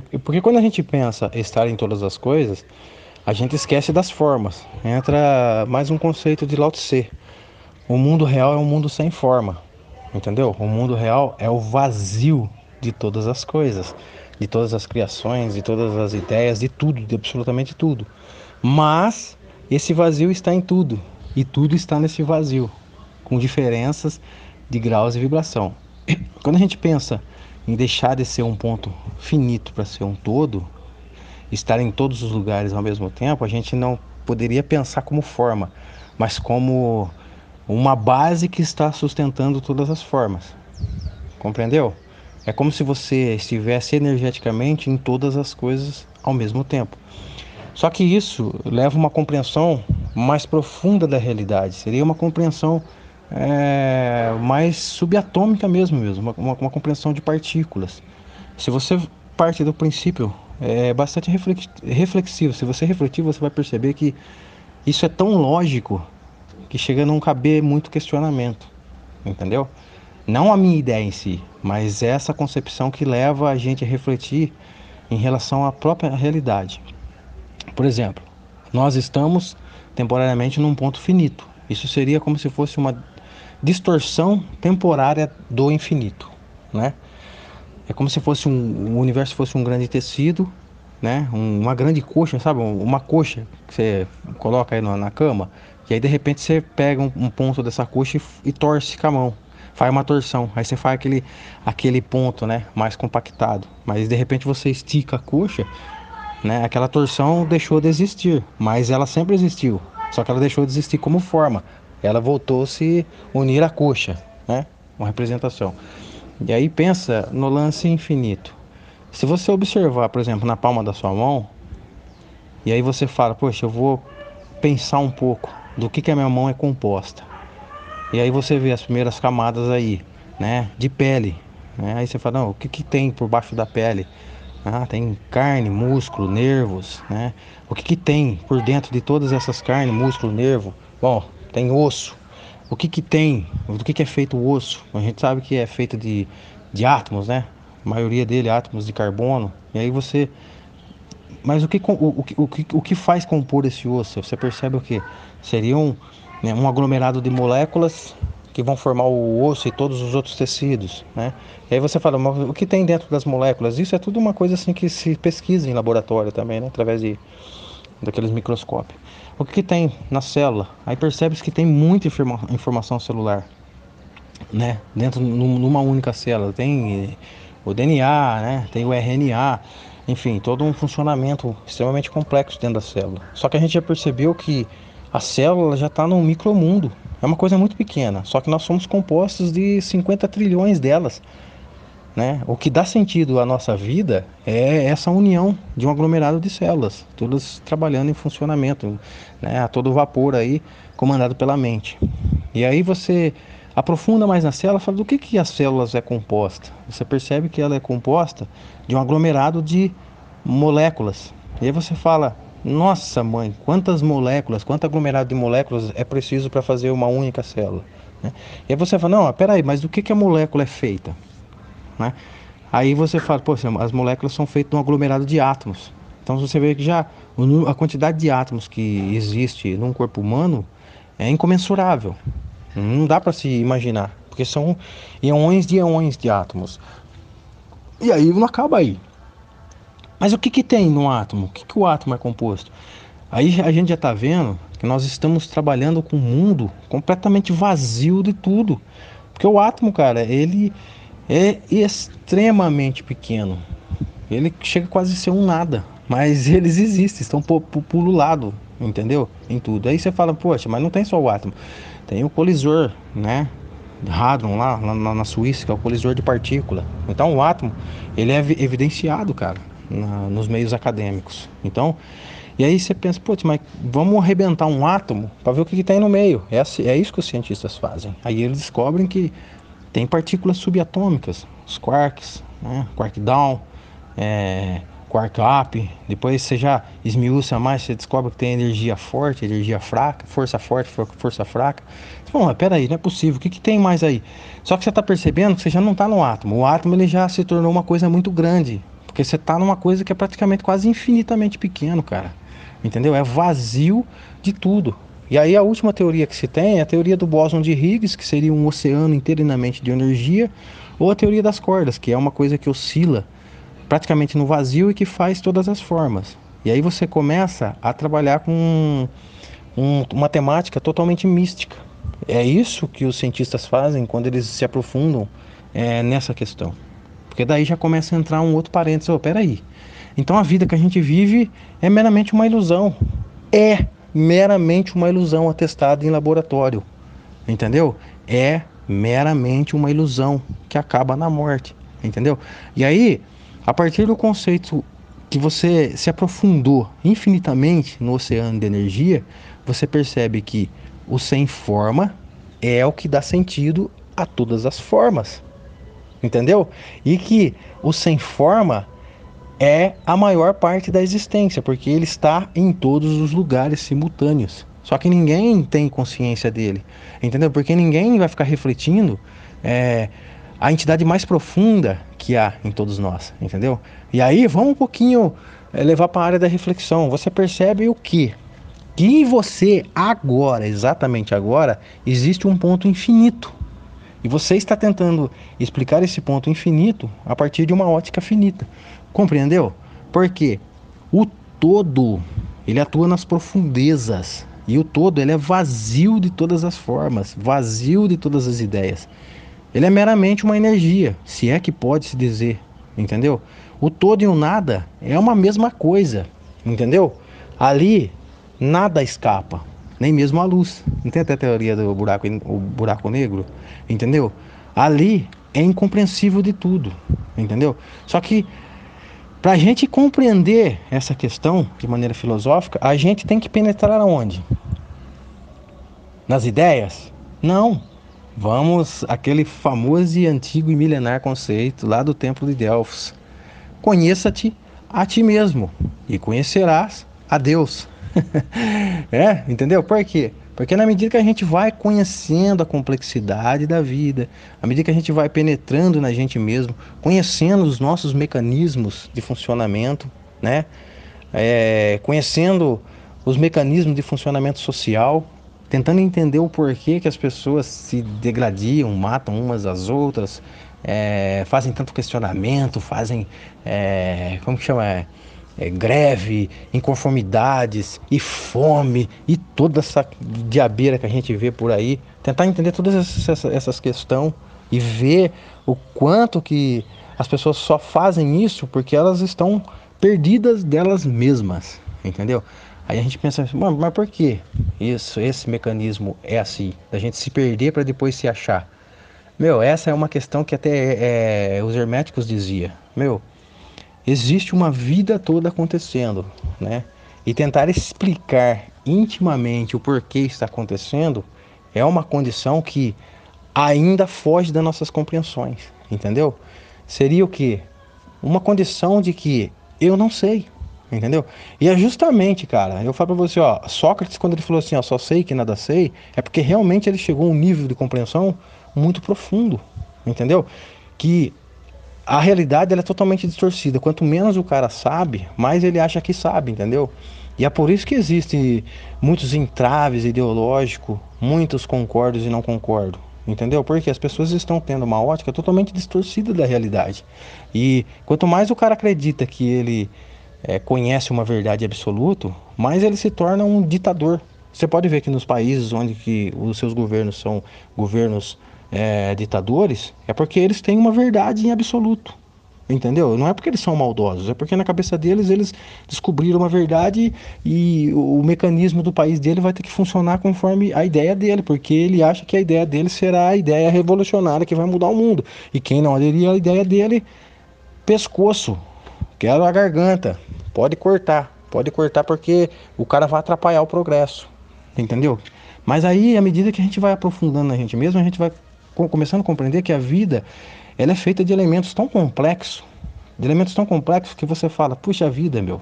porque quando a gente pensa estar em todas as coisas, a gente esquece das formas. Entra mais um conceito de Lao Tse. O mundo real é um mundo sem forma, entendeu? O mundo real é o vazio de todas as coisas, de todas as criações, de todas as ideias, de tudo, de absolutamente tudo. Mas esse vazio está em tudo e tudo está nesse vazio, com diferenças de graus de vibração. Quando a gente pensa em deixar de ser um ponto finito para ser um todo, estar em todos os lugares ao mesmo tempo, a gente não poderia pensar como forma, mas como uma base que está sustentando todas as formas. Compreendeu? É como se você estivesse energeticamente em todas as coisas ao mesmo tempo. Só que isso leva uma compreensão mais profunda da realidade. Seria uma compreensão é, mais subatômica mesmo, mesmo uma, uma, uma, compreensão de partículas. Se você parte do princípio é bastante reflexivo, se você refletir, você vai perceber que isso é tão lógico que chega a não caber muito questionamento, entendeu? Não a minha ideia em si, mas essa concepção que leva a gente a refletir em relação à própria realidade. Por exemplo, nós estamos temporariamente num ponto finito. Isso seria como se fosse uma distorção temporária do infinito, né? É como se fosse um, o universo fosse um grande tecido, né? Um, uma grande coxa, sabe? Uma coxa que você coloca aí na, na cama, e aí de repente você pega um, um ponto dessa coxa e, e, torce com a mão, faz uma torção, aí você faz aquele, aquele ponto, né? Mais compactado, mas de repente você estica a coxa, né? Aquela torção deixou de existir, mas ela sempre existiu, só que ela deixou de existir como forma, ela voltou se unir à coxa, né? Uma representação. E aí pensa no lance infinito. Se você observar, por exemplo, na palma da sua mão, e aí você fala, poxa, eu vou pensar um pouco do que, que a minha mão é composta. E aí você vê as primeiras camadas aí, né? De pele. Né? Aí você fala, não, o que, que tem por baixo da pele? Ah, tem carne, músculo, nervos, né? O que, que tem por dentro de todas essas carnes, músculo, nervo? Bom, tem osso. O que que tem? Do que que é feito o osso? A gente sabe que é feito de, de átomos, né? A maioria dele átomos de carbono. E aí você mas o que, o, o, que, o que faz compor esse osso? Você percebe o que? Seria um, né, um aglomerado de moléculas que vão formar o osso e todos os outros tecidos, né? E aí você fala, mas o que tem dentro das moléculas? Isso é tudo uma coisa assim que se pesquisa em laboratório também, né? Através de daqueles microscópios. O que, que tem na célula? Aí percebe-se que tem muita informa informação celular, né? Dentro numa única célula. Tem o DNA, né? Tem o RNA, enfim, todo um funcionamento extremamente complexo dentro da célula. Só que a gente já percebeu que a célula já está num micromundo. É uma coisa muito pequena, só que nós somos compostos de 50 trilhões delas. Né? O que dá sentido à nossa vida é essa união de um aglomerado de células, todas trabalhando em funcionamento, né? a todo vapor aí, comandado pela mente. E aí você aprofunda mais na célula, fala do que, que as células é composta. Você percebe que ela é composta de um aglomerado de moléculas. E aí você fala, nossa mãe, quantas moléculas, quanto aglomerado de moléculas é preciso para fazer uma única célula? Né? E aí você fala, não, peraí, mas do que, que a molécula é feita? Né? Aí você fala, pô, as moléculas são feitas de um aglomerado de átomos. Então você vê que já a quantidade de átomos que existe num corpo humano é incomensurável. Não dá para se imaginar, porque são eões de eões de átomos. E aí não acaba aí. Mas o que, que tem no átomo? O que, que o átomo é composto? Aí a gente já está vendo que nós estamos trabalhando com um mundo completamente vazio de tudo. Porque o átomo, cara, ele é extremamente pequeno. Ele chega quase a ser um nada. Mas eles existem, estão pululados, entendeu? Em tudo. Aí você fala, poxa, mas não tem só o átomo. Tem o colisor, né? Hadron lá, lá na Suíça, que é o colisor de partícula. Então o átomo, ele é evidenciado, cara, na, nos meios acadêmicos. Então, e aí você pensa, putz, mas vamos arrebentar um átomo para ver o que, que tem no meio. É, é isso que os cientistas fazem. Aí eles descobrem que tem partículas subatômicas, os quarks, né? quark down, é, quark up. Depois você já esmiuça mais, você descobre que tem energia forte, energia fraca, força forte, força fraca. Bom, mas peraí, não é possível. O que, que tem mais aí? Só que você está percebendo que você já não está no átomo. O átomo ele já se tornou uma coisa muito grande. Porque você está numa coisa que é praticamente quase infinitamente pequeno, cara. Entendeu? É vazio de tudo. E aí a última teoria que se tem é a teoria do bóson de Higgs, que seria um oceano inteiramente de energia, ou a teoria das cordas, que é uma coisa que oscila praticamente no vazio e que faz todas as formas. E aí você começa a trabalhar com um, uma temática totalmente mística. É isso que os cientistas fazem quando eles se aprofundam é, nessa questão. Porque daí já começa a entrar um outro parênteses. Oh, peraí. Então a vida que a gente vive é meramente uma ilusão. É meramente uma ilusão atestada em laboratório. Entendeu? É meramente uma ilusão que acaba na morte. Entendeu? E aí, a partir do conceito que você se aprofundou infinitamente no oceano de energia, você percebe que o sem forma é o que dá sentido a todas as formas. Entendeu? E que o sem forma é a maior parte da existência, porque ele está em todos os lugares simultâneos. Só que ninguém tem consciência dele, entendeu? Porque ninguém vai ficar refletindo é, a entidade mais profunda que há em todos nós, entendeu? E aí vamos um pouquinho é, levar para a área da reflexão. Você percebe o que? Que em você agora, exatamente agora, existe um ponto infinito. E você está tentando explicar esse ponto infinito a partir de uma ótica finita. Compreendeu? Porque o todo, ele atua nas profundezas. E o todo, ele é vazio de todas as formas, vazio de todas as ideias. Ele é meramente uma energia, se é que pode se dizer, entendeu? O todo e o nada é uma mesma coisa, entendeu? Ali nada escapa, nem mesmo a luz. Não tem até a teoria do buraco, o buraco negro, entendeu? Ali é incompreensível de tudo, entendeu? Só que para a gente compreender essa questão de maneira filosófica, a gente tem que penetrar aonde? Nas ideias? Não. Vamos aquele famoso e antigo e milenar conceito lá do templo de Delfos. Conheça-te a ti mesmo e conhecerás a Deus. é, entendeu? Por quê? Porque na medida que a gente vai conhecendo a complexidade da vida, à medida que a gente vai penetrando na gente mesmo, conhecendo os nossos mecanismos de funcionamento, né? É, conhecendo os mecanismos de funcionamento social, tentando entender o porquê que as pessoas se degradiam, matam umas às outras, é, fazem tanto questionamento, fazem, é, como que chama? É, greve, inconformidades e fome e toda essa diabeira que a gente vê por aí, tentar entender todas essas, essas questões e ver o quanto que as pessoas só fazem isso porque elas estão perdidas delas mesmas, entendeu? Aí a gente pensa, assim, mas por que isso, esse mecanismo é assim, da gente se perder para depois se achar? Meu, essa é uma questão que até é, é os herméticos dizia, meu, existe uma vida toda acontecendo, né? E tentar explicar intimamente o porquê está acontecendo é uma condição que ainda foge das nossas compreensões, entendeu? Seria o que? Uma condição de que eu não sei, entendeu? E é justamente, cara, eu falo pra você, ó, Sócrates, quando ele falou assim, ó, só sei que nada sei, é porque realmente ele chegou a um nível de compreensão muito profundo, entendeu? Que a realidade ela é totalmente distorcida. Quanto menos o cara sabe, mais ele acha que sabe, entendeu? E é por isso que existem muitos entraves ideológicos, muitos concordos e não concordo. Entendeu? Porque as pessoas estão tendo uma ótica totalmente distorcida da realidade. E quanto mais o cara acredita que ele é, conhece uma verdade absoluta, mais ele se torna um ditador. Você pode ver que nos países onde que os seus governos são governos é, ditadores, é porque eles têm uma verdade em absoluto. Entendeu? Não é porque eles são maldosos, é porque na cabeça deles eles descobriram uma verdade e o, mecanismo do país dele vai ter que funcionar conforme a ideia dele, porque ele acha que a ideia dele será a ideia revolucionária que vai mudar o mundo. E quem não aderir à ideia dele, pescoço, quero a garganta, pode cortar, pode cortar porque o cara vai atrapalhar o progresso. Entendeu? Mas aí, à medida que a gente vai aprofundando na gente mesmo, a gente vai começando a compreender que a vida ela é feita de elementos tão complexos, de elementos tão complexos que você fala, puxa vida, meu,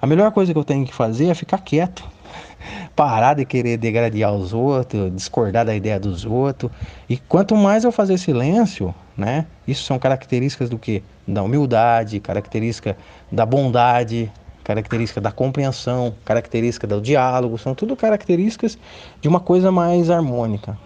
a melhor coisa que eu tenho que fazer é ficar quieto, parar de querer degradar os outros, discordar da ideia dos outros. E quanto mais eu fazer silêncio, né? Isso são características do que? Da humildade, característica da bondade, característica da compreensão, característica do diálogo, são tudo características de uma coisa mais harmônica,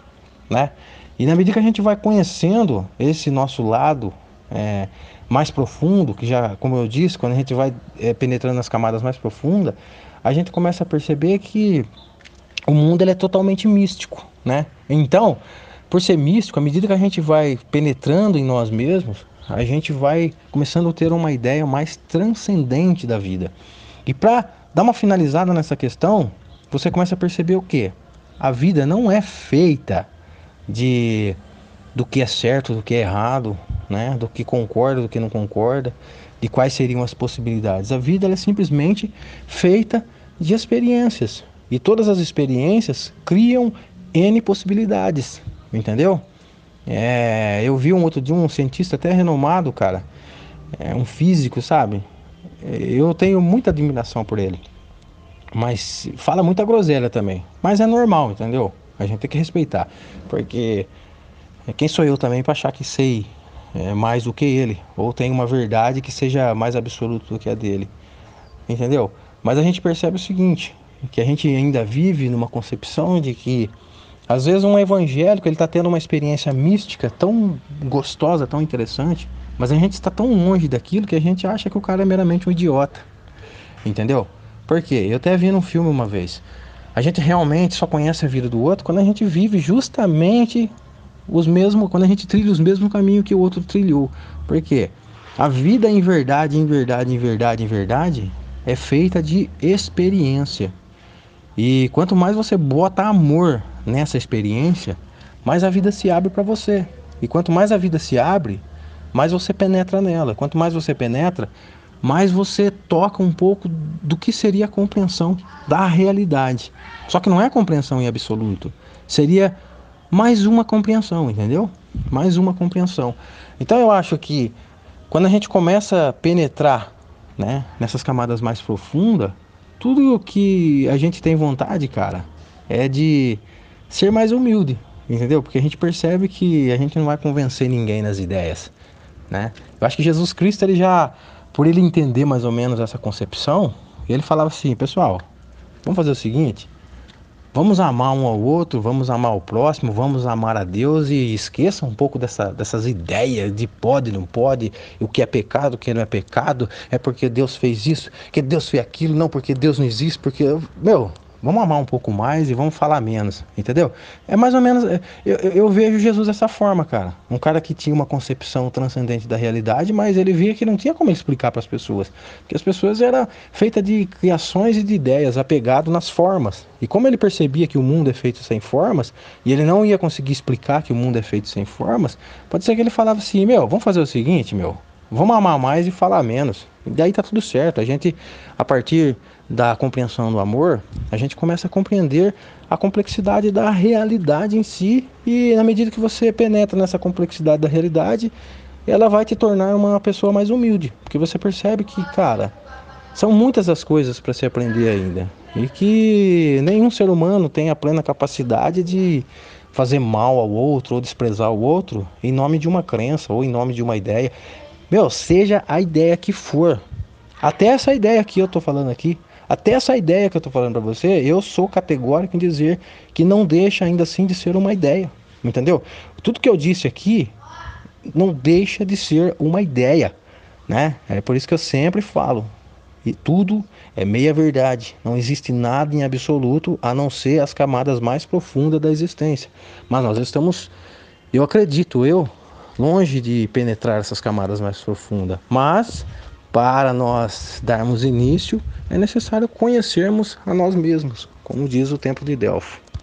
né? E na medida que a gente vai conhecendo esse nosso lado é, mais profundo, que já, como eu disse, quando a gente vai é, penetrando nas camadas mais profundas, a gente começa a perceber que o mundo ele é totalmente místico, né? Então, por ser místico, à medida que a gente vai penetrando em nós mesmos, a gente vai começando a ter uma ideia mais transcendente da vida. E para dar uma finalizada nessa questão, você começa a perceber o que? A vida não é feita de do que é certo, do que é errado, né? Do que concorda, do que não concorda, de quais seriam as possibilidades. A vida é simplesmente feita de experiências. E todas as experiências criam N possibilidades, entendeu? É, eu vi um outro dia um cientista até renomado, cara, é um físico, sabe? Eu tenho muita admiração por ele, mas fala muita groselha também. Mas é normal, entendeu? A gente tem que respeitar, porque quem sou eu também para achar que sei é, mais do que ele, ou tem uma verdade que seja mais absoluta do que a dele, entendeu? Mas a gente percebe o seguinte, que a gente ainda vive numa concepção de que às vezes um evangélico ele está tendo uma experiência mística tão gostosa, tão interessante, mas a gente está tão longe daquilo que a gente acha que o cara é meramente um idiota. Entendeu? Por quê? Eu até vi num filme uma vez. A gente realmente só conhece a vida do outro quando a gente vive justamente os mesmos, quando a gente trilha os mesmos caminhos que o outro trilhou. Por quê? A vida em verdade, em verdade, em verdade, em verdade, é feita de experiência. E quanto mais você bota amor nessa experiência, mais a vida se abre para você. E quanto mais a vida se abre, mais você penetra nela. Quanto mais você penetra, mais você toca um pouco do que seria a compreensão da realidade. Só que não é compreensão em absoluto. Seria mais uma compreensão, entendeu? Mais uma compreensão. Então eu acho que quando a gente começa a penetrar né, nessas camadas mais profundas, tudo que a gente tem vontade, cara, é de ser mais humilde, entendeu? Porque a gente percebe que a gente não vai convencer ninguém nas ideias, né? Eu acho que Jesus Cristo ele já, por ele entender mais ou menos essa concepção, ele falava assim, pessoal, vamos fazer o seguinte, vamos amar um ao outro, vamos amar o próximo, vamos amar a Deus e esqueça um pouco dessa, dessas ideias de pode, não pode, o que é pecado, o que não é pecado, é porque Deus fez isso, que Deus fez aquilo, não porque Deus não existe, porque meu, Vamos amar um pouco mais e vamos falar menos, entendeu? É mais ou menos. É, eu, eu, vejo Jesus dessa forma, cara. Um cara que tinha uma concepção transcendente da realidade, mas ele via que não tinha como explicar para as pessoas. Porque as pessoas eram feitas de criações e de ideias, apegado nas formas. E como ele percebia que o mundo é feito sem formas, e ele não ia conseguir explicar que o mundo é feito sem formas, pode ser que ele falava assim: meu, vamos fazer o seguinte, meu. Vamos amar mais e falar menos. Daí tá tudo certo. A gente, a partir da compreensão do amor, a gente começa a compreender a complexidade da realidade em si. E na medida que você penetra nessa complexidade da realidade, ela vai te tornar uma pessoa mais humilde. Porque você percebe que, cara, são muitas as coisas para se aprender ainda. E que nenhum ser humano tem a plena capacidade de fazer mal ao outro ou desprezar o outro em nome de uma crença ou em nome de uma ideia. Meu, seja a ideia que for. Até essa ideia que eu tô falando aqui, até essa ideia que eu tô falando para você, eu sou categórico em dizer que não deixa ainda assim de ser uma ideia. Entendeu? Tudo que eu disse aqui não deixa de ser uma ideia, né? É por isso que eu sempre falo. E tudo é meia verdade. Não existe nada em absoluto a não ser as camadas mais profundas da existência. Mas nós estamos, eu acredito, eu longe de penetrar essas camadas mais profundas. Mas para nós darmos início, é necessário conhecermos a nós mesmos, como diz o Templo de Delfo.